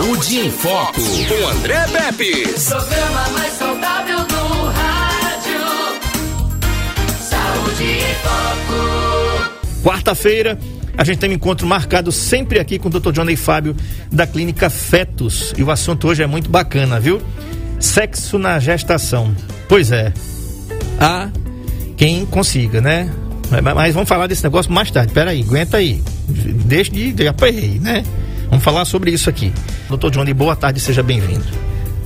Saúde em Foco, com André Pepe. Programa mais saudável do rádio. Saúde em Foco. Quarta-feira, a gente tem um encontro marcado sempre aqui com o Dr. Johnny Fábio, da Clínica Fetos. E o assunto hoje é muito bacana, viu? Sexo na gestação. Pois é. Há quem consiga, né? Mas, vamos falar desse negócio mais tarde. Peraí, aguenta aí. Deixa de, de aperrei, né? Vamos falar sobre isso aqui. Doutor Johnny, boa tarde, seja bem-vindo.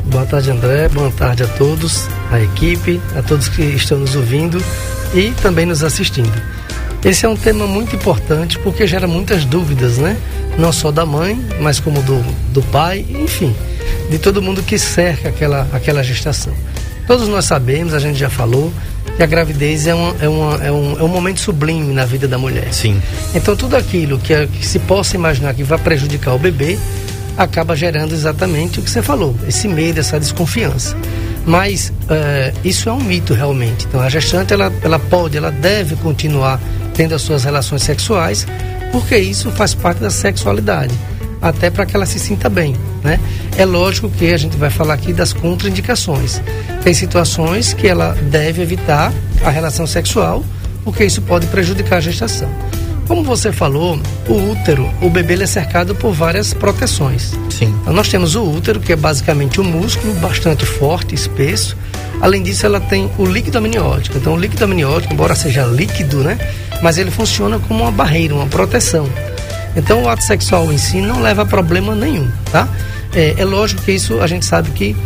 Boa tarde, André. Boa tarde a todos, a equipe, a todos que estão nos ouvindo e também nos assistindo. Esse é um tema muito importante porque gera muitas dúvidas, né? Não só da mãe, mas como do, do pai, enfim, de todo mundo que cerca aquela, aquela gestação. Todos nós sabemos, a gente já falou, que a gravidez é, uma, é, uma, é, um, é um momento sublime na vida da mulher. Sim. Então tudo aquilo que, é- que se possa imaginar que vai prejudicar o bebê acaba gerando exatamente o que você falou, esse medo, essa desconfiança. Mas eh, isso é um mito realmente. Então a gestante ela, ela pode, ela deve continuar tendo as suas relações sexuais, porque isso faz parte da sexualidade, até para que ela se sinta bem, né? É lógico que a gente vai falar aqui das contraindicações. Tem situações que ela deve evitar a relação sexual, porque isso pode prejudicar a gestação. Como você falou, o útero, o bebê ele é cercado por várias proteções. Sim. Então, nós temos o útero, que é basicamente um músculo bastante forte, espesso. Além disso, ela tem o líquido amniótico. Então, o líquido amniótico, embora seja líquido, né? Mas ele funciona como uma barreira, uma proteção. Então, o ato sexual em si não leva a problema nenhum, tá? É, é lógico que isso a gente sabe que,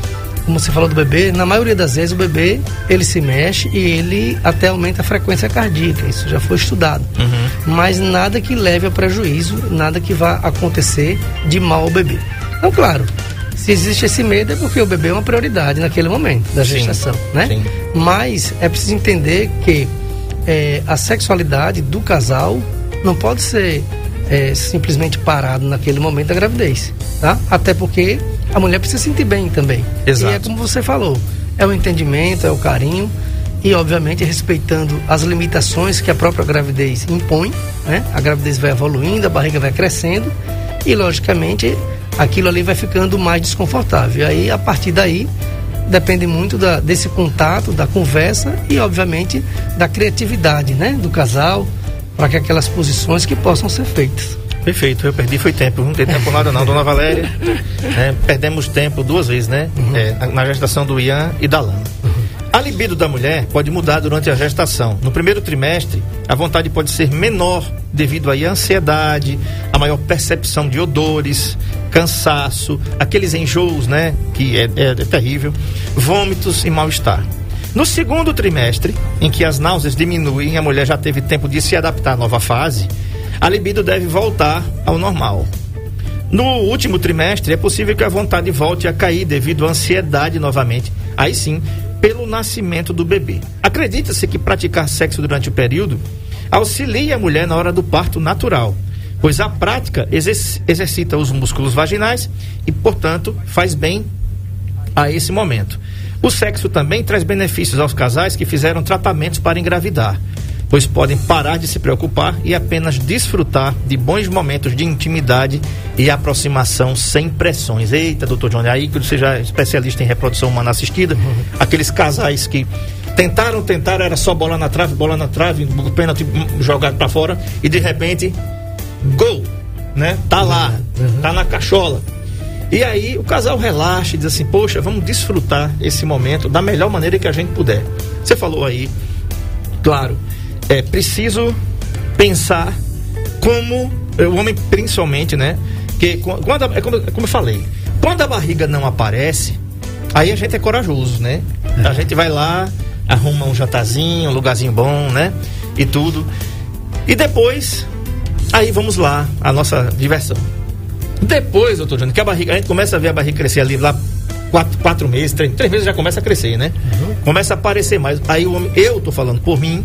como você falou do bebê, na maioria das vezes o bebê ele se mexe e ele até aumenta a frequência cardíaca. Isso já foi estudado. Mas nada que leve a prejuízo, nada que vá acontecer de mal ao bebê. Então, claro, se existe esse medo é porque o bebê é uma prioridade naquele momento da Sim, gestação, né? sim. Mas é preciso entender que é, a sexualidade do casal não pode ser é, simplesmente parado naquele momento da gravidez, tá? Até porque a mulher precisa se sentir bem também. Exato. E é como você falou, é o entendimento, é o carinho e obviamente respeitando as limitações que a própria gravidez impõe, né? A gravidez vai evoluindo, a barriga vai crescendo e logicamente aquilo ali vai ficando mais desconfortável. E aí a partir daí depende muito da- desse contato, da conversa e obviamente da criatividade, né, do casal para que aquelas posições que possam ser feitas. Perfeito, eu perdi foi tempo, não tem tempo nada não, dona Valéria. É, perdemos tempo duas vezes, né? É, na- gestação do Ian e da Lana. A libido da mulher pode mudar durante a gestação. No primeiro trimestre, a vontade pode ser menor devido à ansiedade, a maior percepção de odores, cansaço, aqueles enjoos, né? Que é, é- é terrível, vômitos e mal-estar. No segundo trimestre, em que as náuseas diminuem e a mulher já teve tempo de se adaptar à nova fase, a libido deve voltar ao normal. No último trimestre, é possível que a vontade volte a cair devido à ansiedade novamente. Aí sim, pelo nascimento do bebê. Acredita-se que praticar sexo durante o período auxilia a mulher na hora do parto natural, pois a prática exerc- exercita os músculos vaginais e, portanto, faz bem a esse momento. O sexo também traz benefícios aos casais que fizeram tratamentos para engravidar, pois podem parar de se preocupar e apenas desfrutar de bons momentos de intimidade e aproximação sem pressões. Eita, doutor Johnny, aí que você já é especialista em reprodução humana assistida, aqueles casais que tentaram, tentaram, era só bola na trave, bola na trave, pênalti jogado para fora e de repente, gol, né? Tá lá, tá na cachola. E aí o casal relaxa e diz assim, poxa, vamos desfrutar esse momento da melhor maneira que a gente puder. Você falou aí, claro, é preciso pensar como é, o homem principalmente, né? Que qu- quando é como, é como eu falei, quando a barriga não aparece, aí a gente é corajoso, né? A gente vai lá, arruma um jantarzinho, um lugarzinho bom, né? E tudo. E depois, aí vamos lá, a nossa diversão. Depois, doutor Jânio, que a barriga, a gente começa a ver a barriga crescer ali lá quatro, quatro meses, três, três meses já começa a crescer, né? Começa a aparecer mais. Aí o homem, eu tô falando por mim.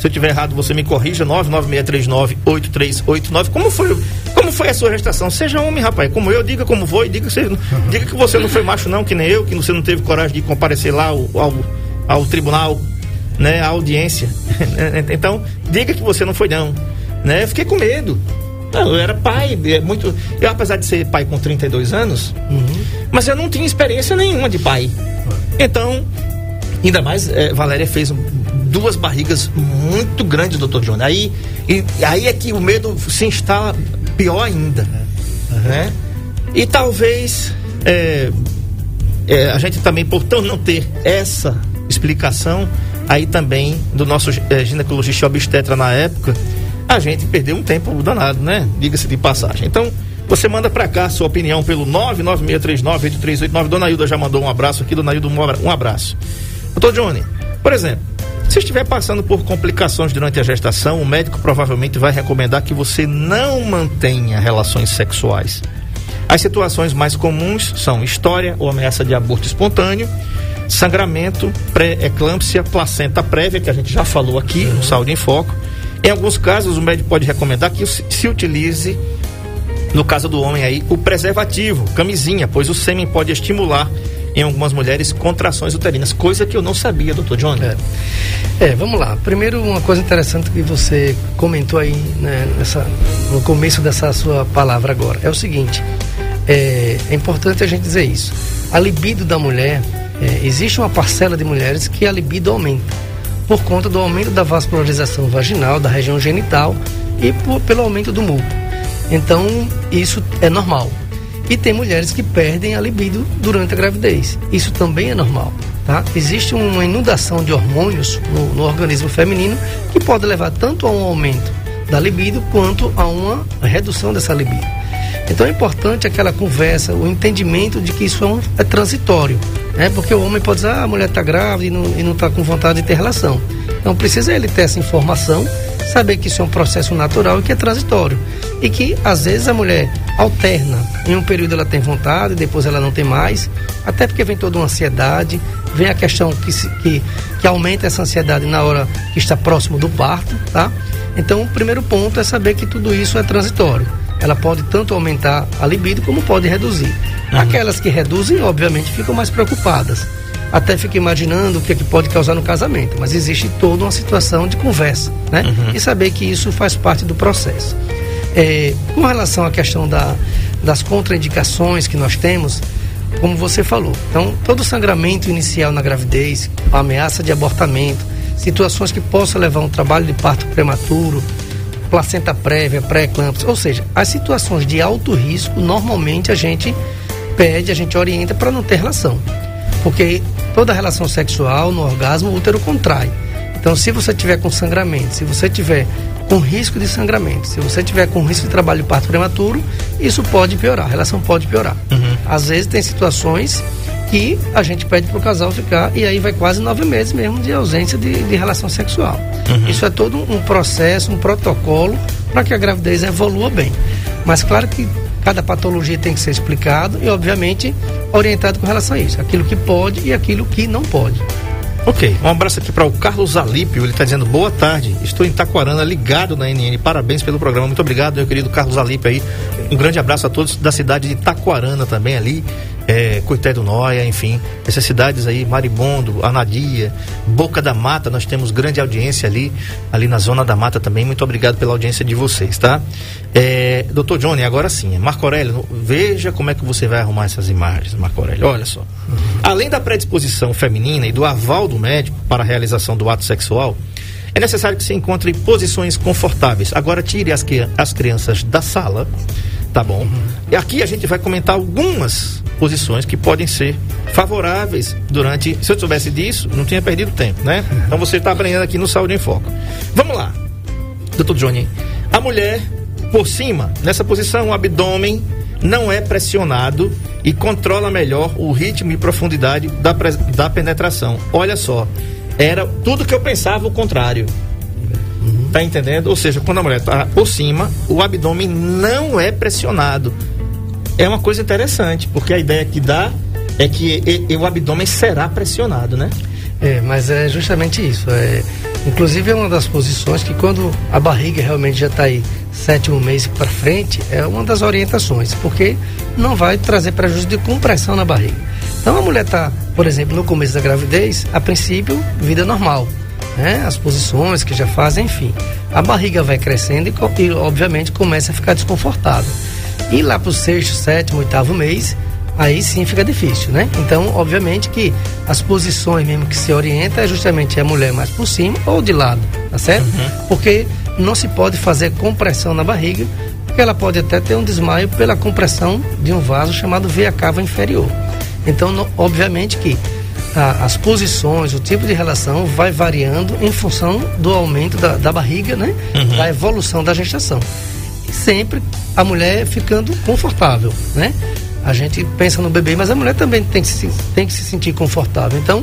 Se eu tiver errado, você me corrija. 996398389. Como foi, como foi a sua gestação? Seja homem, rapaz. Como eu, diga como foi. Diga que, você, diga que você não foi macho, não, que nem eu, que você não teve coragem de comparecer lá ao, ao, ao tribunal, né? À audiência. então, diga que você não foi, não. Né? Eu fiquei com medo. Não, eu era pai, é muito. Eu, apesar de ser pai com 32 anos, mas eu não tinha experiência nenhuma de pai. Então, ainda mais, é, Valéria fez duas barrigas muito grandes, doutor Johnny. Aí, e, aí é que o medo se instala pior ainda. Né? E talvez é, é, a gente também, por não ter essa explicação, aí também do nosso é, ginecologista obstetra na época, a gente perdeu um tempo danado, né? Diga-se de passagem. Então, você manda pra cá sua opinião pelo 996398389. Dona Hilda já mandou um abraço aqui, Dona Hilda, um um abraço. Doutor Johnny, por exemplo, se estiver passando por complicações durante a gestação, o médico provavelmente vai recomendar que você não mantenha relações sexuais. As situações mais comuns são história ou ameaça de aborto espontâneo, sangramento, pré-eclâmpsia, placenta prévia, que a gente já falou aqui no Saúde em Foco. Em alguns casos, o médico pode recomendar que se utilize, no caso do homem aí, o preservativo, camisinha, pois o sêmen pode estimular em algumas mulheres contrações uterinas, coisa que eu não sabia, doutor Johnny. É. É, vamos lá. Primeiro, uma coisa interessante que você comentou aí né, nessa, no começo dessa sua palavra agora é o seguinte: é, é importante a gente dizer isso. A libido da mulher, é, existe uma parcela de mulheres que a libido aumenta por conta do aumento da vascularização vaginal, da região genital e por- pelo aumento do muco. Então, isso é normal. E tem mulheres que perdem a libido durante a gravidez. Isso também é normal. Tá? Existe uma inundação de hormônios no, no organismo feminino que pode levar tanto a um aumento da libido quanto a uma redução dessa libido. Então é importante aquela conversa, o entendimento de que isso é, um- é transitório. Né? Porque o homem pode dizer, ah, a mulher está grávida e não está com vontade de ter relação. Então precisa ele ter essa informação, saber que isso é um processo natural e que é transitório. E que às vezes a mulher alterna. Em um período ela tem vontade, depois ela não tem mais. Até porque vem toda uma ansiedade, vem a questão que, se- que, que aumenta essa ansiedade na hora que está próximo do parto, tá? Então o primeiro ponto é saber que tudo isso é transitório. Ela pode tanto aumentar a libido como pode reduzir. Aquelas que reduzem, obviamente, ficam mais preocupadas. Até fica imaginando o que, é que pode causar no casamento. Mas existe toda uma situação de conversa, né? E saber que isso faz parte do processo. É, com relação à questão da, das contraindicações que nós temos, como você falou, então todo sangramento inicial na gravidez, a ameaça de abortamento, situações que possam levar a um trabalho de parto prematuro, placenta prévia, pré-eclâmpsia, ou seja, as situações de alto risco, normalmente a gente pede, a gente orienta para não ter relação. Porque toda relação sexual, no orgasmo, o útero contrai. Então, se você tiver com sangramento, se você tiver com risco de sangramento, se você tiver com risco de trabalho de parto prematuro, isso pode piorar, a relação pode piorar. Às vezes tem situações que a gente pede para o casal ficar e aí vai quase nove meses mesmo de ausência de, de relação sexual. Isso é todo um processo, um protocolo para que a gravidez evolua bem. Mas claro que cada patologia tem que ser explicado e, obviamente, orientado com relação a isso. Aquilo que pode e aquilo que não pode. Ok, um abraço aqui para o Carlos Alípio, ele está dizendo boa tarde, estou em Taquarana, ligado na NN, parabéns pelo programa, muito obrigado meu querido Carlos Alípio aí, um grande abraço a todos da cidade de Taquarana também ali, é, Coité do Noia, enfim, essas cidades aí, Maribondo, Anadia, Boca da Mata, nós temos grande audiência ali, ali na Zona da Mata também, muito obrigado pela audiência de vocês, tá? É, Doutor Johnny, agora sim, Marco Aurélio, veja como é que você vai arrumar essas imagens, Marco Aurélio, olha só. Além da predisposição feminina e do aval do médico para a realização do ato sexual, é necessário que se encontre posições confortáveis. Agora tire as, que- as crianças da sala, tá bom? E aqui a gente vai comentar algumas posições que podem ser favoráveis durante. Se eu soubesse disso, não tinha perdido tempo, né? Então você está aprendendo aqui no Saúde em Foco. Vamos lá, doutor Johnny. A mulher, por cima, nessa posição, o abdômen não é pressionado e controla melhor o ritmo e profundidade da, da penetração. Olha só, era tudo que eu pensava o contrário. Tá entendendo? Ou seja, quando a mulher está por cima, o abdômen não é pressionado. É uma coisa interessante, porque a ideia que dá é que e- e o abdômen será pressionado, né? É, mas é justamente isso. É, inclusive é uma das posições que quando a barriga realmente já está aí sétimo mês para frente, é uma das orientações, porque não vai trazer prejuízo de compressão na barriga. Então a mulher está, por exemplo, no começo da gravidez, a princípio, vida normal. Né? As posições que já fazem, enfim. a barriga vai crescendo e, e obviamente começa a ficar desconfortável. E lá para o sexto, sétimo, oitavo mês, aí sim fica difícil, né? Então, obviamente que as posições mesmo que se orienta é justamente a mulher mais por cima ou de lado, tá certo? Uhum. Porque não se pode fazer compressão na barriga, porque ela pode até ter um desmaio pela compressão de um vaso chamado veia cava inferior. Então, no, obviamente que a, as posições, o tipo de relação vai variando em função do aumento da, da barriga, né? Uhum. Da evolução da gestação. E sempre a mulher ficando confortável, né? A gente pensa no bebê, mas a mulher também tem que se, tem que se sentir confortável. Então,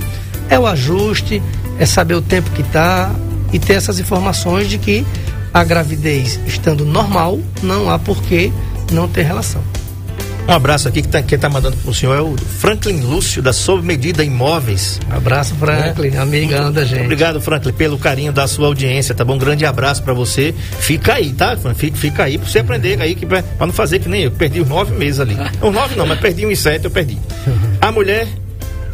é o ajuste, é saber o tempo que está e ter essas informações de que a gravidez estando normal, não há por que não ter relação. Um abraço aqui que tá, quem está mandando para o senhor é o Franklin Lúcio, da Sob Medida Imóveis. Abraço, Franklin, é. amigão da gente. Obrigado, Franklin, pelo carinho da sua audiência, tá bom? Um grande abraço para você. Fica aí, tá? Fica, fica aí para você aprender aí, para não fazer que nem eu. Perdi os nove meses ali. Os nove não, mas perdi uns sete, eu perdi. A mulher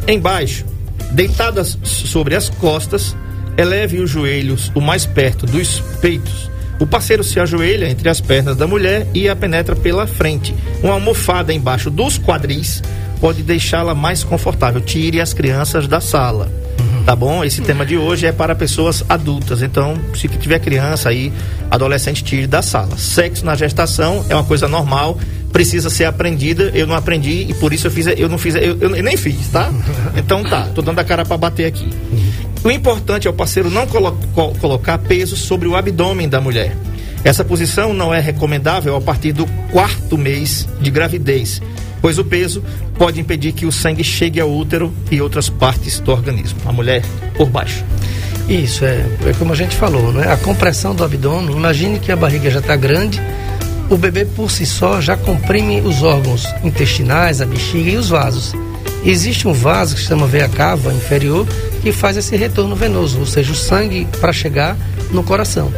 embaixo, deitada sobre as costas, eleve os joelhos o mais perto dos peitos o parceiro se ajoelha entre as pernas da mulher e a penetra pela frente. Uma almofada embaixo dos quadris pode deixá-la mais confortável. Tire as crianças da sala. Tá bom? Esse tema de hoje é para pessoas adultas. Então, se tiver criança aí, adolescente, tire da sala. Sexo na gestação é uma coisa normal, precisa ser aprendida. Eu não aprendi e por isso eu fiz, eu não fiz, eu, eu nem fiz, tá? Então tá, tô dando a cara para bater aqui. O importante é o parceiro não colo colocar peso sobre o abdômen da mulher. Essa posição não é recomendável a partir do quarto mês de gravidez, pois o peso pode impedir que o sangue chegue ao útero e outras partes do organismo. A mulher por baixo. Isso, é, é como a gente falou, né? A compressão do abdômen, imagine que a barriga já está grande, o bebê por si só já comprime os órgãos intestinais, a bexiga e os vasos. Existe um vaso que se chama veia cava inferior que faz esse retorno venoso, ou seja, o sangue para chegar no coração.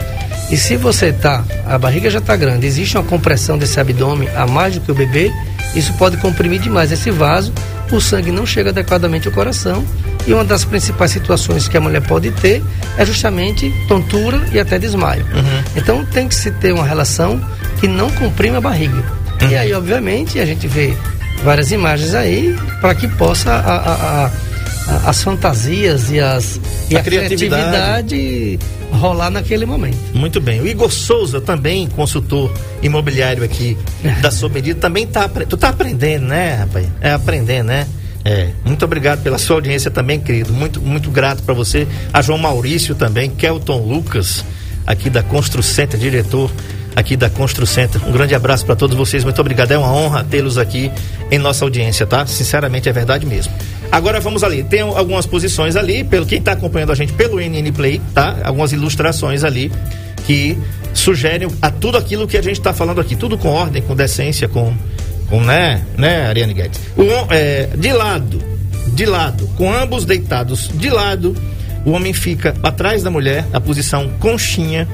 E se você tá, a barriga já está grande, existe uma compressão desse abdômen a mais do que o bebê, isso pode comprimir demais esse vaso, o sangue não chega adequadamente ao coração e uma das principais situações que a mulher pode ter é justamente tontura e até desmaio. Uhum. Então tem que se ter uma relação que não comprime a barriga. Uhum. E aí, obviamente, a gente vê várias imagens aí para que possa a, a, a as fantasias e, as, e a, criatividade. criatividade rolar naquele momento. Muito bem. O Igor Souza, também consultor imobiliário aqui da sua medida, também tá, tu tá aprendendo, né, rapaz? É aprendendo, né? É, muito obrigado pela sua audiência também, querido. Muito, muito grato para você. A João Maurício também, Kelton Lucas, aqui da Constru Center, diretor aqui da Constru Center. Um grande abraço para todos vocês. Muito obrigado. É uma honra tê-los aqui em nossa audiência, tá? Sinceramente, é verdade mesmo. Agora vamos ali. Tem algumas posições ali, pelo quem está acompanhando a gente pelo NN Play, tá? Algumas ilustrações ali que sugerem a tudo aquilo que a gente está falando aqui, tudo com ordem, com decência, com, com né, né, Ariane Guedes. É, de lado, de lado, com ambos deitados de lado, o homem fica atrás da mulher, a posição conchinha.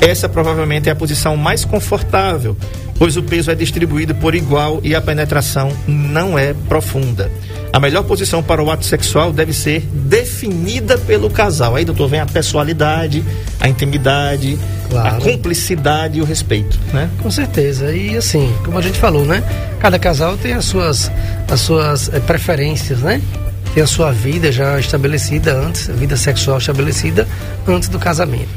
Essa provavelmente é a posição mais confortável, pois o peso é distribuído por igual e a penetração não é profunda. A melhor posição para o ato sexual deve ser definida pelo casal. Aí, doutor, vem a pessoalidade, a intimidade, claro. a cumplicidade e o respeito, né? Com certeza. E assim, como a gente falou, né? Cada casal tem as suas, as suas é, preferências, né? Tem a sua vida já estabelecida antes, a vida sexual estabelecida antes do casamento.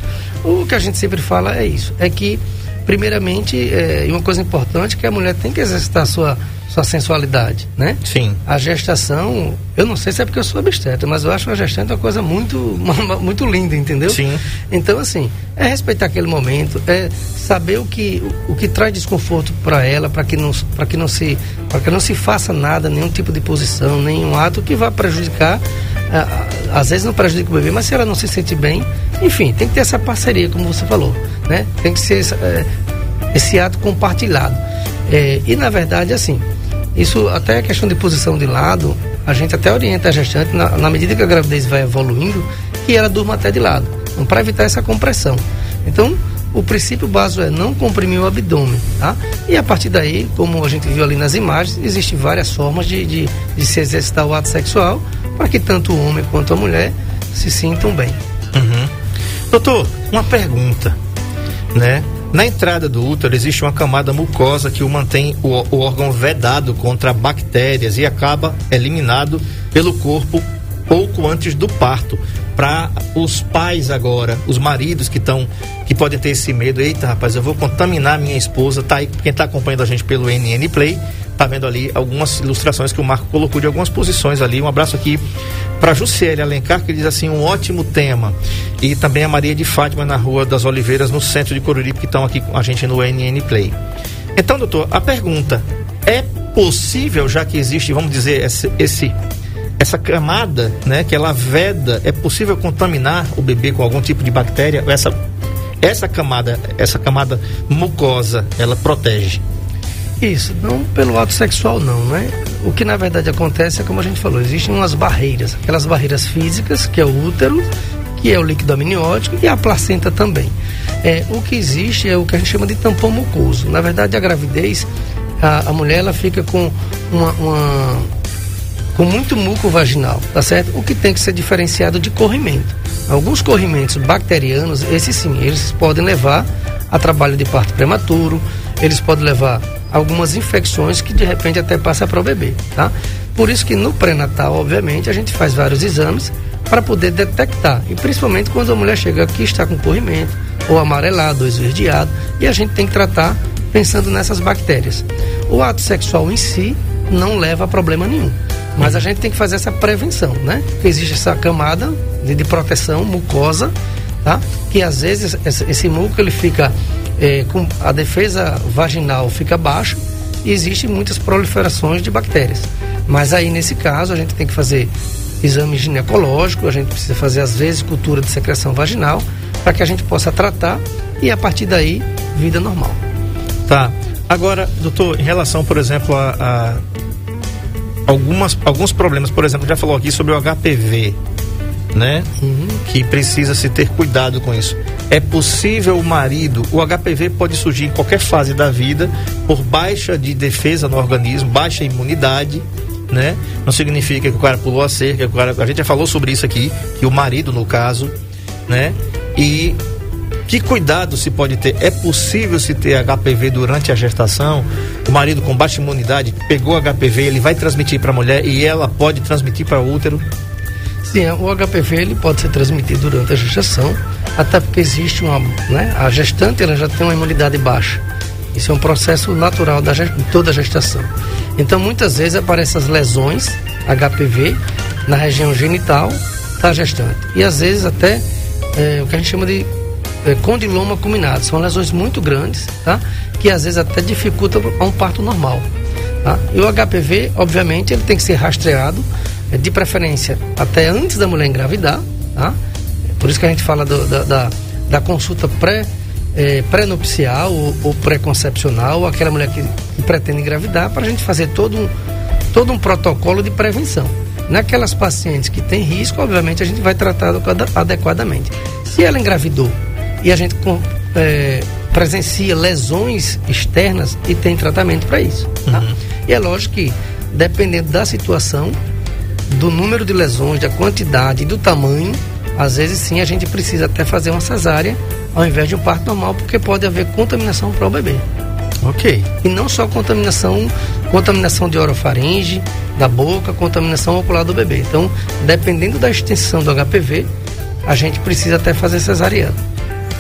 O que a gente sempre fala é isso, é que primeiramente, é, uma coisa importante é que a mulher tem que exercitar a sua sua sensualidade, né? Sim. A gestação, eu não sei se é porque eu sou obstetra, mas eu acho a gestante uma coisa muito, muito linda, entendeu? Sim. Então, assim, é respeitar aquele momento, é saber o que, o, o que traz desconforto para ela, para que não, para que não se, para que não se faça nada, nenhum tipo de posição, nenhum ato que vá prejudicar. Às vezes não prejudica o bebê, mas se ela não se sente bem, enfim, tem que ter essa parceria, como você falou, né? Tem que ser é, esse ato compartilhado. É, e na verdade, assim, isso até a questão de posição de lado, a gente até orienta a gestante, na, na medida que a gravidez vai evoluindo, que ela durma até de lado, então, para evitar essa compressão. Então, o princípio básico é não comprimir o abdômen, tá? E a partir daí, como a gente viu ali nas imagens, existem várias formas de, de, de se exercitar o ato sexual para que tanto o homem quanto a mulher se sintam bem. Uhum. Doutor, uma pergunta. né? Na entrada do útero existe uma camada mucosa que o mantém o, o órgão vedado contra bactérias e acaba eliminado pelo corpo pouco antes do parto. Para os pais agora, os maridos que estão que podem ter esse medo, eita rapaz, eu vou contaminar minha esposa, tá aí, quem está acompanhando a gente pelo NN Play, tá vendo ali algumas ilustrações que o Marco colocou de algumas posições ali. Um abraço aqui para Jussiele Alencar, que diz assim, um ótimo tema. E também a Maria de Fátima na Rua das Oliveiras, no centro de Coruripe, que estão aqui com a gente no NN Play. Então, doutor, a pergunta, é possível, já que existe, vamos dizer, esse, esse essa camada, né, que ela veda, é possível contaminar o bebê com algum tipo de bactéria? Essa essa camada, essa camada mucosa, ela protege? Isso, não pelo ato sexual não, né? O que na verdade acontece é como a gente falou, existem umas barreiras, aquelas barreiras físicas, que é o útero, que é o líquido amniótico e a placenta também. É, o que existe é o que a gente chama de tampão mucoso. Na verdade, a gravidez, a, a mulher ela fica com uma, uma com muito muco vaginal, tá certo? O que tem que ser diferenciado de corrimento. Alguns corrimentos bacterianos, esses sim, eles podem levar a trabalho de parto prematuro, eles podem levar algumas infecções que de repente até passa para o bebê, tá? Por isso que no pré-natal, obviamente, a gente faz vários exames para poder detectar, e principalmente quando a mulher chega aqui está com corrimento, ou amarelado, ou esverdeado, e a gente tem que tratar pensando nessas bactérias. O ato sexual em si não leva a problema nenhum. Mas a gente tem que fazer essa prevenção, né? Porque existe essa camada de, de proteção mucosa, tá? Que às vezes esse, esse muco ele fica é, com a defesa vaginal fica baixa e existem muitas proliferações de bactérias. Mas aí nesse caso a gente tem que fazer exame ginecológico, a gente precisa fazer às vezes cultura de secreção vaginal para que a gente possa tratar e a partir daí vida normal. Tá. Agora, doutor, em relação, por exemplo, a, a algumas, alguns problemas, por exemplo, já falou aqui sobre o HPV, né? Uhum. Que precisa se ter cuidado com isso. É possível o marido, o HPV pode surgir em qualquer fase da vida por baixa de defesa no organismo, baixa imunidade, né? Não significa que o cara pulou a cerca, o cara, a gente já falou sobre isso aqui, que o marido no caso, né? E que cuidado se pode ter? É possível se ter HPV durante a gestação? O marido com baixa imunidade pegou HPV, ele vai transmitir para a mulher e ela pode transmitir para o útero? Sim, o HPV ele pode ser transmitido durante a gestação, até porque existe uma, né, a gestante ela já tem uma imunidade baixa. Isso é um processo natural da toda a gestação. Então, muitas vezes aparecem as lesões HPV na região genital da gestante. E às vezes até é, o que a gente chama de é, condiloma culminado. São lesões muito grandes, tá? Que às vezes até dificultam um parto normal. Tá? E o HPV, obviamente, ele tem que ser rastreado, é, de preferência até antes da mulher engravidar, tá? Por isso que a gente fala do, da, da, da, consulta pré, é, pré-nupcial ou, ou pré-concepcional, aquela mulher que, que pretende engravidar, para a gente fazer todo um, todo um protocolo de prevenção. Naquelas pacientes que têm risco, obviamente, a gente vai tratar adequadamente. Se ela engravidou e a gente é, presencia lesões externas e tem tratamento para isso. Tá? Uhum. E é lógico que, dependendo da situação, do número de lesões, da quantidade e do tamanho, às vezes sim a gente precisa até fazer uma cesárea ao invés de um parto normal, porque pode haver contaminação para o bebê. Ok. E não só contaminação, contaminação de orofaringe, da boca, contaminação ocular do bebê. Então, dependendo da extensão do HPV, a gente precisa até fazer cesariana.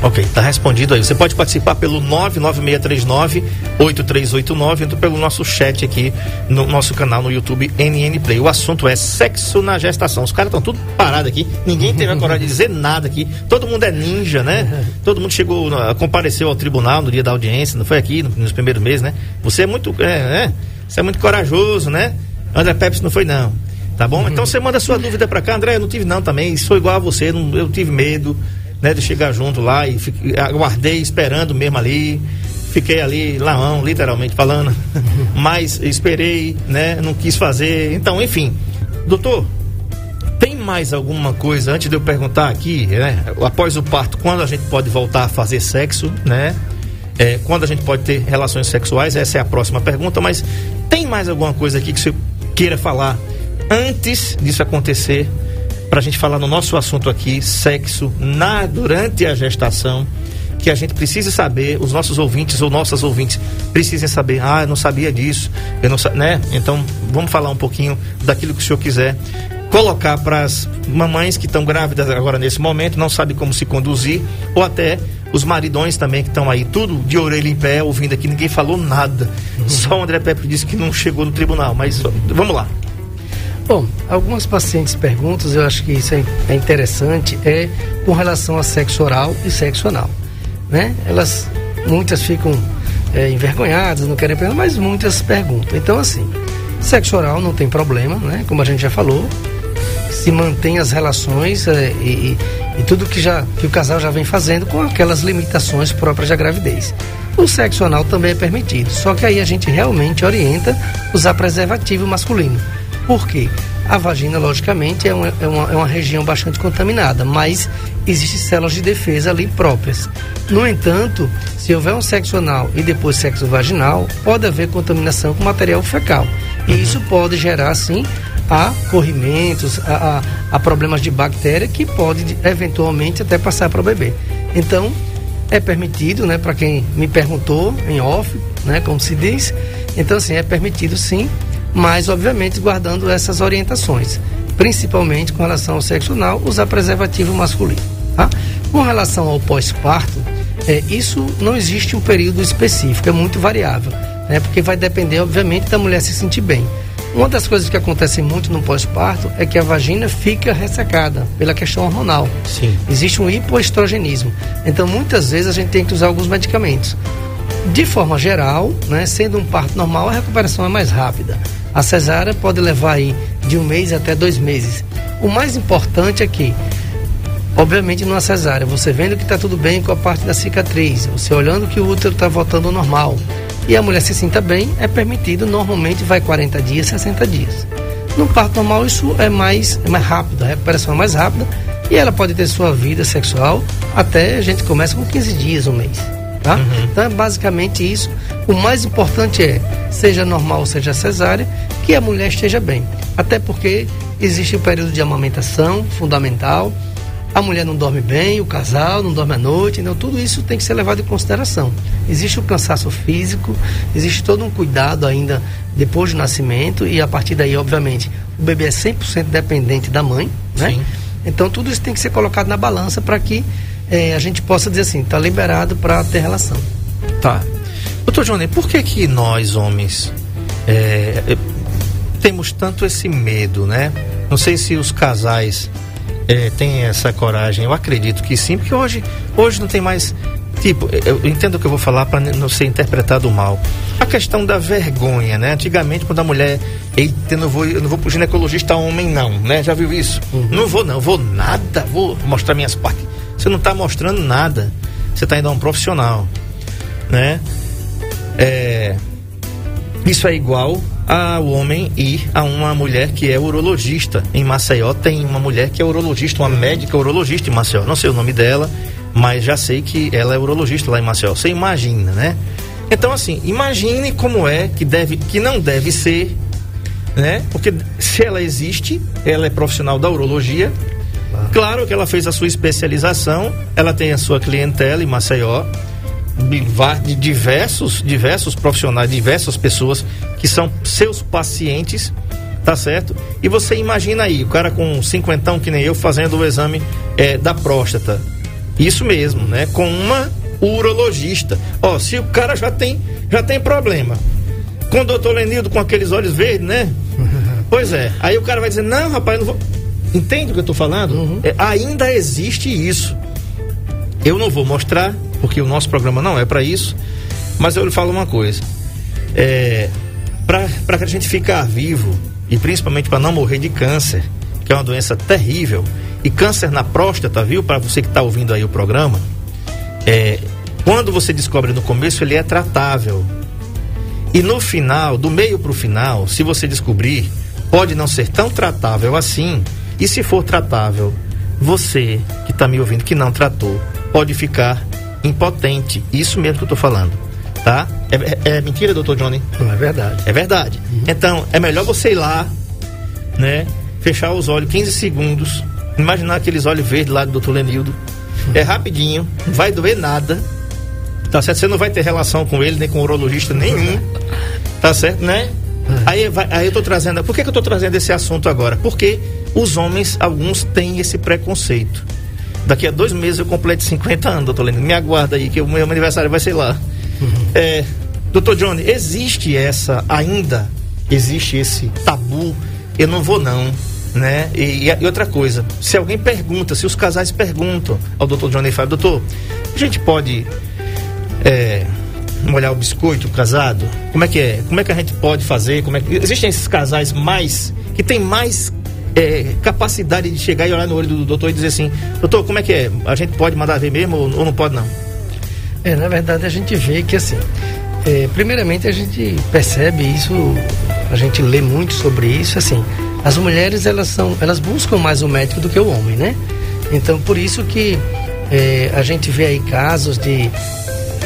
Ok, tá respondido aí. Você pode participar pelo 99639-8389 ou pelo nosso chat aqui no nosso canal no YouTube NN Play. O assunto é sexo na gestação. Os caras estão tudo parados aqui, ninguém teve a coragem de dizer nada aqui. Todo mundo é ninja, né? Todo mundo chegou, compareceu ao tribunal no dia da audiência, não foi aqui nos primeiros meses, né? Você é muito, é, é, você é muito corajoso, né? André Pepsi não foi não. Tá bom? Então você manda sua dúvida para cá, André, eu não tive não também, sou igual a você, não, eu tive medo né, de chegar junto lá e fiquei, aguardei esperando mesmo ali. Fiquei ali, laão, literalmente falando, mas esperei, né, não quis fazer. Então, enfim, doutor, tem mais alguma coisa antes de eu perguntar aqui, né? Após o parto, quando a gente pode voltar a fazer sexo, né? É, quando a gente pode ter relações sexuais? Essa é a próxima pergunta, mas tem mais alguma coisa aqui que você queira falar antes disso acontecer? Para a gente falar no nosso assunto aqui, sexo na durante a gestação, que a gente precise saber, os nossos ouvintes ou nossas ouvintes precisem saber, ah, eu não sabia disso, eu não né? Então, vamos falar um pouquinho daquilo que o senhor quiser colocar para as mamães que estão grávidas agora nesse momento, não sabem como se conduzir, ou até os maridões também que estão aí, tudo de orelha em pé, ouvindo aqui, ninguém falou nada. Uhum. Só o André Pepe disse que não chegou no tribunal, mas vamos lá. Bom, algumas pacientes perguntam, eu acho que isso é, é interessante, é com relação a sexo oral e sexo anal. Né? Elas, muitas ficam é, envergonhadas, não querem perguntar, mas muitas perguntam. Então, assim, sexo oral não tem problema, né? Como a gente já falou, se mantém as relações é, e, e, tudo que, já, que o casal já vem fazendo com aquelas limitações próprias da gravidez. O sexo anal também é permitido, só que aí a gente realmente orienta usar preservativo masculino. Por quê? A vagina, logicamente, é uma, é uma, é uma região bastante contaminada, mas existem células de defesa ali próprias. No entanto, se houver um sexo anal e depois sexo vaginal, pode haver contaminação com material fecal. E isso pode gerar, sim, a corrimentos, a, a, a problemas de bactéria que pode eventualmente até passar para o bebê. Então, é permitido, né, para quem me perguntou em off, né, como se diz. Então, assim, é permitido sim, mas obviamente guardando essas orientações, principalmente com relação ao sexo anal, usar preservativo masculino. Tá? Com relação ao pós-parto, é, isso não existe um período específico, é muito variável, né, porque vai depender, obviamente, da mulher se sentir bem. Uma das coisas que acontece muito no pós-parto é que a vagina fica ressecada pela questão hormonal. Sim. Existe um hipoestrogenismo. Então, muitas vezes a gente tem que usar alguns medicamentos. De forma geral, né, sendo um parto normal, a recuperação é mais rápida. A cesárea pode levar aí de um mês até dois meses. O mais importante é que, obviamente, numa cesárea, você vendo que está tudo bem com a parte da cicatriz, você olhando que o útero está voltando ao normal, e a mulher se sinta bem, é permitido, normalmente vai 40 dias, 60 dias. No parto normal isso é mais, é mais rápido, a recuperação é mais rápida e ela pode ter sua vida sexual até a gente começa com 15 dias, um mês. Tá? Uhum. Então é basicamente isso. O mais importante é, seja normal, seja cesárea, que a mulher esteja bem. Até porque existe o período de amamentação fundamental, a mulher não dorme bem, o casal não dorme à noite, então tudo isso tem que ser levado em consideração. Existe o cansaço físico, existe todo um cuidado ainda depois do nascimento e a partir daí, obviamente, o bebê é 100% dependente da mãe, né? Sim. Então tudo isso tem que ser colocado na balança para que é, a gente possa dizer assim, está liberado para ter relação. Tá. Doutor Johnny, por que que nós, homens, é, temos tanto esse medo, né? Não sei se os casais é, tem essa coragem. Eu acredito que sim, porque hoje, hoje não tem mais. Tipo, eu entendo o que eu vou falar para não ser interpretado mal. A questão da vergonha, né? Antigamente, quando a mulher. Eita, eu não vou, eu não vou pro ginecologista homem, não, né? Já viu isso? Uhum. Não vou, não, vou nada, vou mostrar minhas partes. Você não está mostrando nada. Você está indo a um profissional, né? É, isso é igual ao homem ir a uma mulher que é urologista. Em Maceió tem uma mulher que é urologista, uma médica urologista em Maceió. Não sei o nome dela, mas já sei que ela é urologista lá em Maceió. Você imagina, né? Então assim, imagine como é que deve, que não deve ser, né? Porque se ela existe, ela é profissional da urologia. Claro que ela fez a sua especialização, ela tem a sua clientela em Maceió de diversos, diversos profissionais, diversas pessoas que são seus pacientes, tá certo? E você imagina aí, o cara com cinquentão que nem eu fazendo o exame é, da próstata. Isso mesmo, né? Com uma urologista. Ó, se o cara já tem, já tem problema. Com o doutor Lenildo com aqueles olhos verdes, né? pois é. Aí o cara vai dizer, não, rapaz, não vou. Entende o que eu tô falando? Uhum. É, ainda existe isso. Eu não vou mostrar, porque o nosso programa não é para isso, mas eu lhe falo uma coisa. É, para a gente ficar vivo e principalmente para não morrer de câncer, que é uma doença terrível, e câncer na próstata, viu? Para você que está ouvindo aí o programa, é, quando você descobre no começo, ele é tratável. E no final, do meio para o final, se você descobrir, pode não ser tão tratável assim. E se for tratável, você que está me ouvindo que não tratou, pode ficar impotente. Isso mesmo que eu estou falando. Tá? É, é, é, mentira, doutor Johnny? Não é verdade. É verdade. Uhum. Então, é melhor você ir lá, né? Fechar os olhos 15 segundos, imaginar aqueles olhos verdes lá do doutor Lenildo, É rapidinho, não vai doer nada. Tá certo? Você não vai ter relação com ele, nem com urologista nenhum. Tá certo, né? Aí, vai- aí eu tô trazendo. Por que, que eu tô trazendo esse assunto agora? Porque os homens, alguns, têm esse preconceito. Daqui a dois meses eu completo 50 anos, doutor Lênin. Me aguarda aí, que o meu aniversário vai ser lá. É, doutor Johnny, existe essa ainda? Existe esse tabu? Eu não vou, não. Né? E, e- e outra coisa, se alguém pergunta, se os casais perguntam ao doutor Johnny Fábio, doutor, a gente pode é, molhar o biscoito casado? Como é que é? Como é que a gente pode fazer? Como é que... Existem esses casais mais que tem mais é, capacidade de chegar e olhar no olho do doutor e dizer assim, doutor, como é que é? A gente pode mandar ver mesmo ou, ou não pode não? É, na verdade a gente vê que assim, é, primeiramente a gente percebe isso, a gente lê muito sobre isso, assim, as mulheres elas são, elas buscam mais o médico do que o homem, né? Então por isso que é, a gente vê aí casos de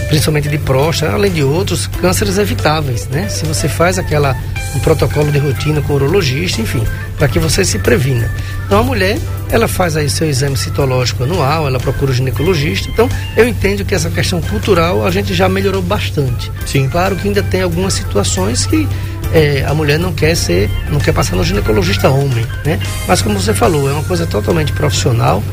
principalmente de próstata, além de outros cânceres evitáveis, né? Se você faz aquela um protocolo de rotina com o urologista, enfim, para que você se previna. Então a mulher, ela faz aí seu exame citológico anual, ela procura o ginecologista. Então eu entendo que essa questão cultural a gente já melhorou bastante. Sim. Claro que ainda tem algumas situações que eh, a mulher não quer ser, não quer passar no ginecologista homem, né? Mas como você falou, é uma coisa totalmente profissional,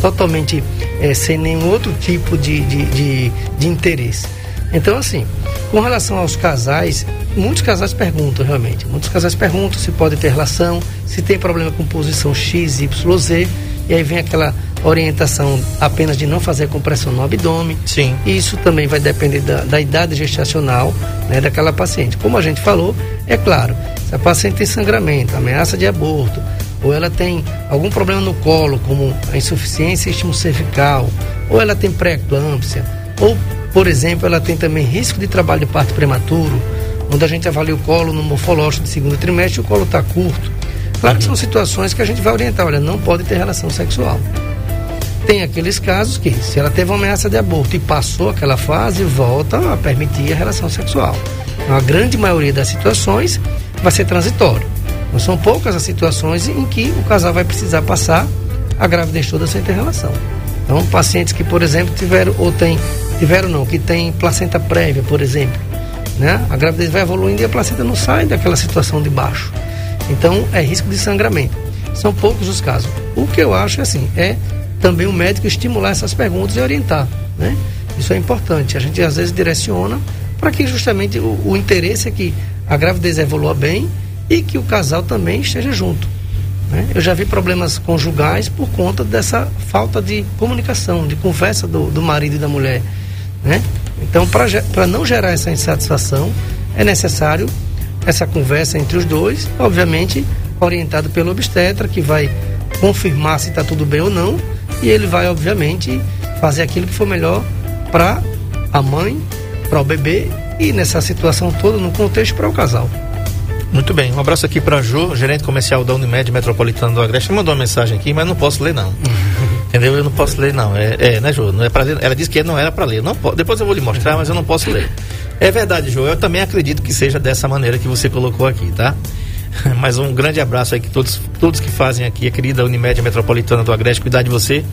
totalmente eh, sem nenhum outro tipo de, de, de, de interesse. Então, assim, com relação aos casais, muitos casais perguntam realmente. Muitos casais perguntam se pode ter relação, se tem problema com posição X, Y, Z. E aí vem aquela orientação apenas de não fazer compressão no abdômen. Sim. Isso também vai depender da, da idade gestacional né, daquela paciente. Como a gente falou, é claro, se a paciente tem sangramento, ameaça de aborto, ou ela tem algum problema no colo, como a insuficiência cervical, ou ela tem pré-eclâmpsia, ou, por exemplo, ela tem também risco de trabalho de parto prematuro, onde a gente avalia o colo no morfológico de segundo trimestre e o colo está curto. Claro que são situações que a gente vai orientar, olha, não pode ter relação sexual. Tem aqueles casos que, se ela teve uma ameaça de aborto e passou aquela fase, volta a permitir a relação sexual. A grande maioria das situações vai ser transitório. Não são poucas as situações em que o casal vai precisar passar a gravidez toda sem ter relação. Então, pacientes que, por exemplo, tiveram ou tem, tiveram não, que tem placenta prévia, por exemplo, né? A gravidez vai evoluindo e a placenta não sai daquela situação de baixo. Então, é risco de sangramento. São poucos os casos. O que eu acho assim é também o médico estimular essas perguntas e orientar, né? Isso é importante. A gente às vezes direciona para que justamente o, o interesse é que a gravidez evolua bem e que o casal também esteja junto. Né? Eu já vi problemas conjugais por conta dessa falta de comunicação, de conversa do, do marido e da mulher. Né? Então, para não gerar essa insatisfação, é necessário essa conversa entre os dois, obviamente orientado pelo obstetra, que vai confirmar se está tudo bem ou não, e ele vai, obviamente, fazer aquilo que for melhor para a mãe, para o bebê e nessa situação toda, no contexto, para o casal. Muito bem, um abraço aqui para Jô, gerente comercial da Unimed Metropolitana do Agreste. Mandou uma mensagem aqui, mas não posso ler não. Entendeu? Eu não posso ler não. É, é né, Jô? Não é para ler. Ela disse que não era para ler. Não po... Depois eu vou lhe mostrar, mas eu não posso ler. É verdade, Jô. Eu também acredito que seja dessa maneira que você colocou aqui, tá? Mas um grande abraço aí que todos, todos que fazem aqui, a querida Unimed Metropolitana do Agreste, cuidar de você.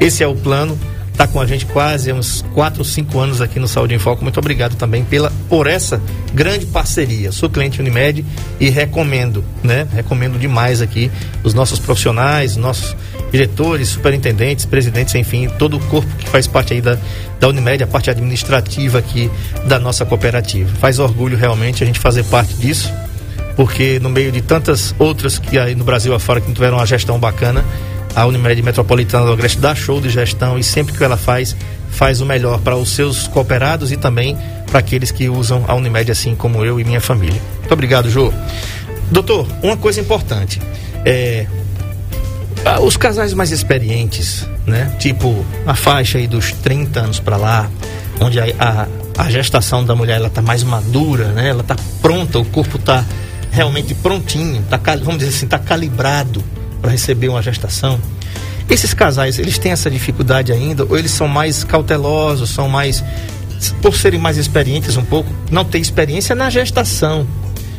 Esse é o plano. Está com a gente quase uns 4 ou 5 anos aqui no Saúde em Foco. Muito obrigado também pela, por essa grande parceria. Sou cliente Unimed e recomendo, né? Recomendo demais aqui os nossos profissionais, nossos diretores, superintendentes, presidentes, enfim, todo o corpo que faz parte aí da, da Unimed, a parte administrativa aqui da nossa cooperativa. Faz orgulho realmente a gente fazer parte disso porque no meio de tantas outras que aí no Brasil afora que não tiveram uma gestão bacana, a Unimed Metropolitana do Agreste dá show de gestão e sempre que ela faz, faz o melhor para os seus cooperados e também para aqueles que usam a Unimed assim como eu e minha família. Muito obrigado, Jô. Doutor, uma coisa importante. É, os casais mais experientes, né? Tipo a faixa aí dos 30 anos para lá, onde a, a, a, gestação da mulher ela tá mais madura, né? Ela tá pronta, o corpo tá realmente prontinho, tá, vamos dizer assim, tá calibrado para receber uma gestação. Esses casais, eles têm essa dificuldade ainda ou eles são mais cautelosos, são mais por serem mais experientes um pouco, não tem experiência na gestação,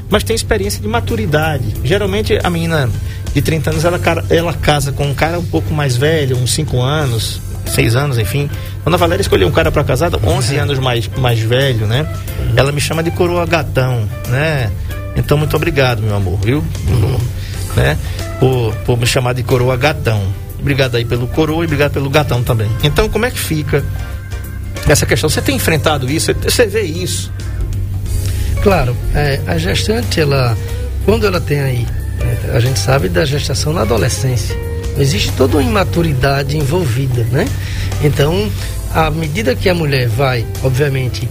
mas tem experiência de maturidade. Geralmente a menina de 30 anos ela, ela casa com um cara um pouco mais velho, uns 5 anos, seis anos, enfim. Dona Valéria escolheu um cara para casar, 11 anos mais, mais velho, né? Ela me chama de coroa gatão, né? Então, muito obrigado, meu amor, viu? Uhum. Né? Por, por me chamar de coroa gatão. Obrigado aí pelo coroa e obrigado pelo gatão também. Então, como é que fica essa questão? Você tem enfrentado isso? Você vê isso? Claro, é, a gestante, ela, quando ela tem aí, é, a gente sabe da gestação na adolescência, existe toda uma imaturidade envolvida, né? Então, à medida que a mulher vai, obviamente,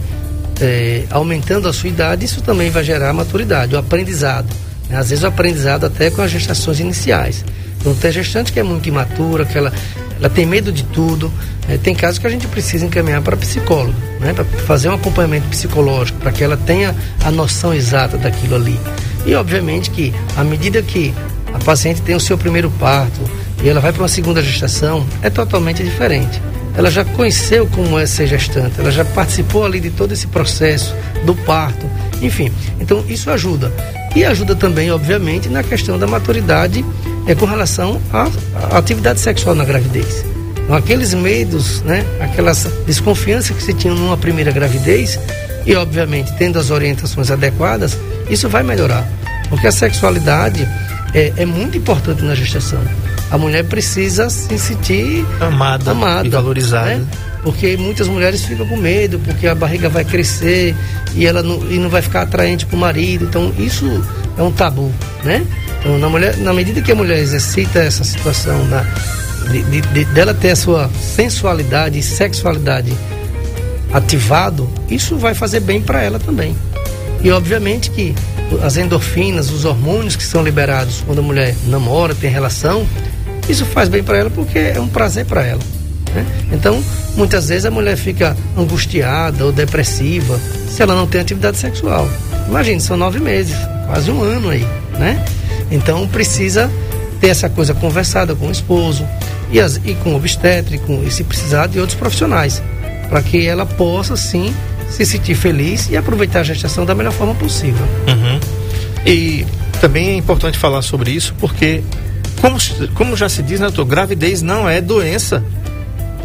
é, aumentando a sua idade, isso também vai gerar maturidade, o aprendizado. Né? Às vezes o aprendizado até com as gestações iniciais. Então tem gestante que é muito imatura, que ela, ela tem medo de tudo. É, tem casos que a gente precisa encaminhar para psicólogo, né? para fazer um acompanhamento psicológico, para que ela tenha a noção exata daquilo ali. E obviamente que à medida que a paciente tem o seu primeiro parto e ela vai para uma segunda gestação, é totalmente diferente. Ela já conheceu como é ser gestante, ela já participou ali de todo esse processo do parto, enfim. Então isso ajuda. E ajuda também, obviamente, na questão da maturidade é com relação à, à atividade sexual na gravidez. Então, aqueles medos, né, aquelas desconfianças que se tinham numa primeira gravidez, e obviamente tendo as orientações adequadas, isso vai melhorar. Porque a sexualidade é, é muito importante na gestação. A mulher precisa se sentir amada, amada e valorizada. Né? Porque muitas mulheres ficam com medo, porque a barriga vai crescer e ela não, e não vai ficar atraente para o marido. Então, isso é um tabu, né? Então, na, mulher, na medida que a mulher exercita essa situação na, de, de, de, dela ter a sua sensualidade e sexualidade ativado, isso vai fazer bem para ela também. E obviamente que as endorfinas, os hormônios que são liberados quando a mulher namora, tem relação, isso faz bem para ela porque é um prazer para ela. Né? Então, muitas vezes a mulher fica angustiada ou depressiva se ela não tem atividade sexual. Imagine, são nove meses, quase um ano aí, né? Então precisa ter essa coisa conversada com o esposo e, as, e com o obstétrico e se precisar de outros profissionais, para que ela possa sim se sentir feliz e aproveitar a gestação da melhor forma possível. Uhum. E também é importante falar sobre isso porque, como, como já se diz, né, doutor, gravidez não é doença.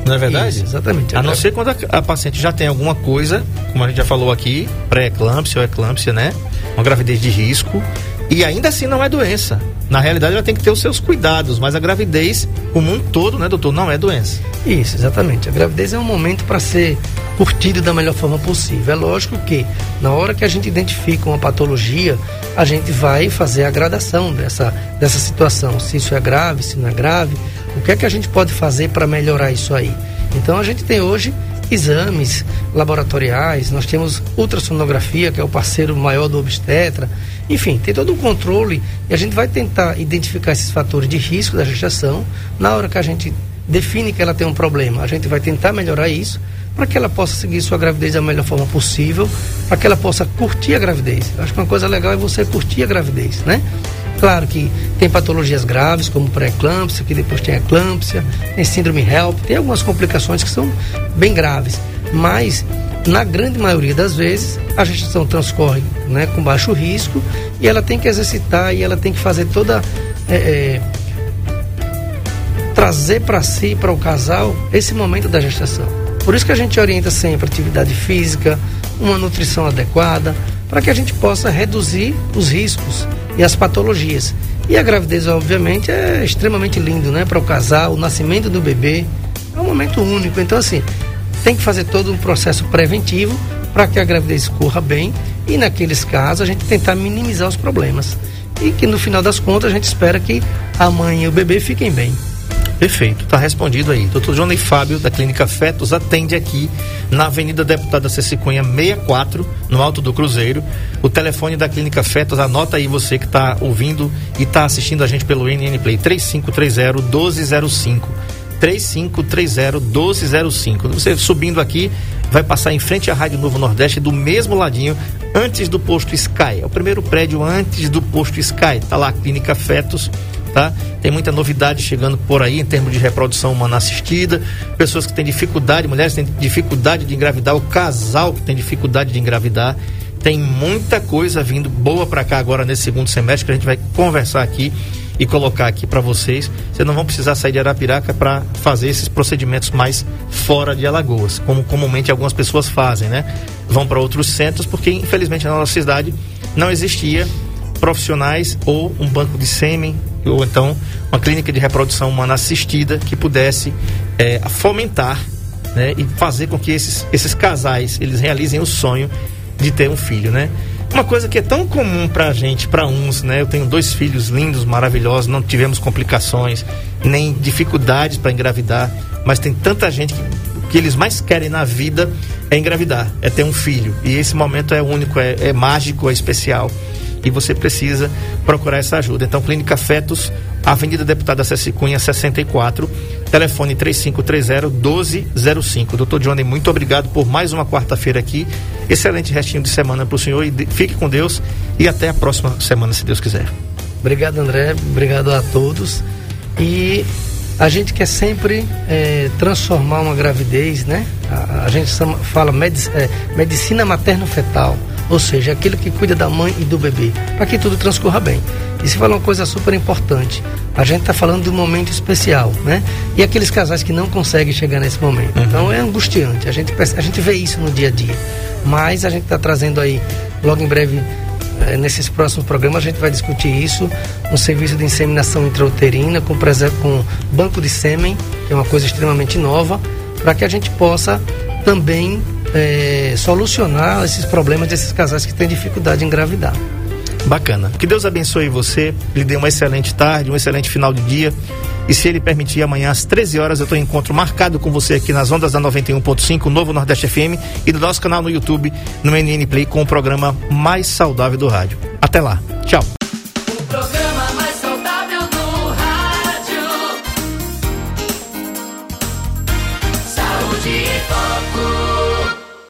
Não é verdade? Isso, exatamente. A não ser quando a, a, paciente já tem alguma coisa, como a gente já falou aqui, pré-eclâmpsia ou eclâmpsia, né? Uma gravidez de risco. E ainda assim não é doença. Na realidade, ela tem que ter os seus cuidados, mas a gravidez, o mundo todo, né, doutor, não é doença. Isso, exatamente. A gravidez é um momento para ser curtido da melhor forma possível. É lógico que, na hora que a gente identifica uma patologia, a gente vai fazer a gradação dessa, dessa situação. Se isso é grave, se não é grave o que é que a gente pode fazer para melhorar isso aí? Então a gente tem hoje exames laboratoriais, nós temos ultrassonografia, que é o parceiro maior do obstetra. Enfim, tem todo um controle e a gente vai tentar identificar esses fatores de risco da gestação. Na hora que a gente define que ela tem um problema, a gente vai tentar melhorar isso para que ela possa seguir sua gravidez da melhor forma possível, para que ela possa curtir a gravidez. Eu acho que uma coisa legal é você curtir a gravidez, né? Claro que tem patologias graves, como pré-eclâmpsia, que depois tem eclâmpsia, tem síndrome HELP, tem algumas complicações que são bem graves. Mas, na grande maioria das vezes, a gestação transcorre né, com baixo risco e ela tem que exercitar e ela tem que fazer toda. É, é, trazer para si, para o casal, esse momento da gestação. Por isso que a gente orienta sempre atividade física, uma nutrição adequada, para que a gente possa reduzir os riscos e as patologias. E a gravidez, obviamente, é extremamente lindo, né? Para o casal, o nascimento do bebê é um momento único. Então, assim, tem que fazer todo um processo preventivo para que a gravidez corra bem e, naqueles casos, a gente tentar minimizar os problemas. E que, no final das contas, a gente espera que a mãe e o bebê fiquem bem. Perfeito, está respondido aí. Doutor Johnny Fábio, da Clínica Fetos, atende aqui na Avenida Deputada Ceci Cunha 64, no Alto do Cruzeiro. O telefone da Clínica Fetos, anota aí você que está ouvindo e está assistindo a gente pelo NN Play 3530 1205. 3530 1205. Você subindo aqui, vai passar em frente à Rádio Novo Nordeste, do mesmo ladinho, antes do posto Sky. É o primeiro prédio antes do posto Sky. Tá lá a Clínica Fetos tá? Tem muita novidade chegando por aí em termos de reprodução humana assistida, pessoas que têm dificuldade, mulheres que têm dificuldade de engravidar, o casal que tem dificuldade de engravidar. Tem muita coisa vindo boa para cá agora nesse segundo semestre que a gente vai conversar aqui e colocar aqui para vocês, vocês não vão precisar sair de Arapiraca para fazer esses procedimentos mais fora de Alagoas, como comumente algumas pessoas fazem, né? Vão para outros centros porque infelizmente na nossa cidade não existia profissionais ou um banco de sêmen ou então uma clínica de reprodução humana assistida que pudesse é, fomentar né, e fazer com que esses, esses casais eles realizem o sonho de ter um filho, né? Uma coisa que é tão comum pra gente, para uns, né? Eu tenho dois filhos lindos, maravilhosos, não tivemos complicações, nem dificuldades para engravidar, mas tem tanta gente que o que eles mais querem na vida é engravidar, é ter um filho. E esse momento é único, é, é mágico, é especial e você precisa procurar essa ajuda. Então, Clínica Fetos, Avenida Deputada Ceci Cunha, 64, telefone 3530-1205. Doutor Johnny, muito obrigado por mais uma quarta-feira aqui. Excelente restinho de semana para o senhor e fique com Deus e até a próxima semana, se Deus quiser. Obrigado, André. Obrigado a todos. E a gente quer sempre é, transformar uma gravidez, né? A, a gente fala medic, é, medicina materno-fetal ou seja, aquele que cuida da mãe e do bebê, para que tudo transcorra bem. E se fala uma coisa super importante, a gente está falando de um momento especial, né? E aqueles casais que não conseguem chegar nesse momento. Uhum. Então é angustiante, a gente, a gente vê isso no dia a dia. Mas a gente está trazendo aí, logo em breve, é, nesses próximos programas, a gente vai discutir isso, um serviço de inseminação intrauterina com, com banco de sêmen, que é uma coisa extremamente nova, para que a gente possa também é, solucionar esses problemas desses casais que têm dificuldade em engravidar. Bacana. Que Deus abençoe você, lhe dê uma excelente tarde, um excelente final de dia. E se ele permitir, amanhã às 13 horas eu tenho encontro marcado com você aqui nas ondas da 91.5, Novo Nordeste FM, e do nosso canal no YouTube, no NN Play, com o programa mais saudável do rádio. Até lá. Tchau.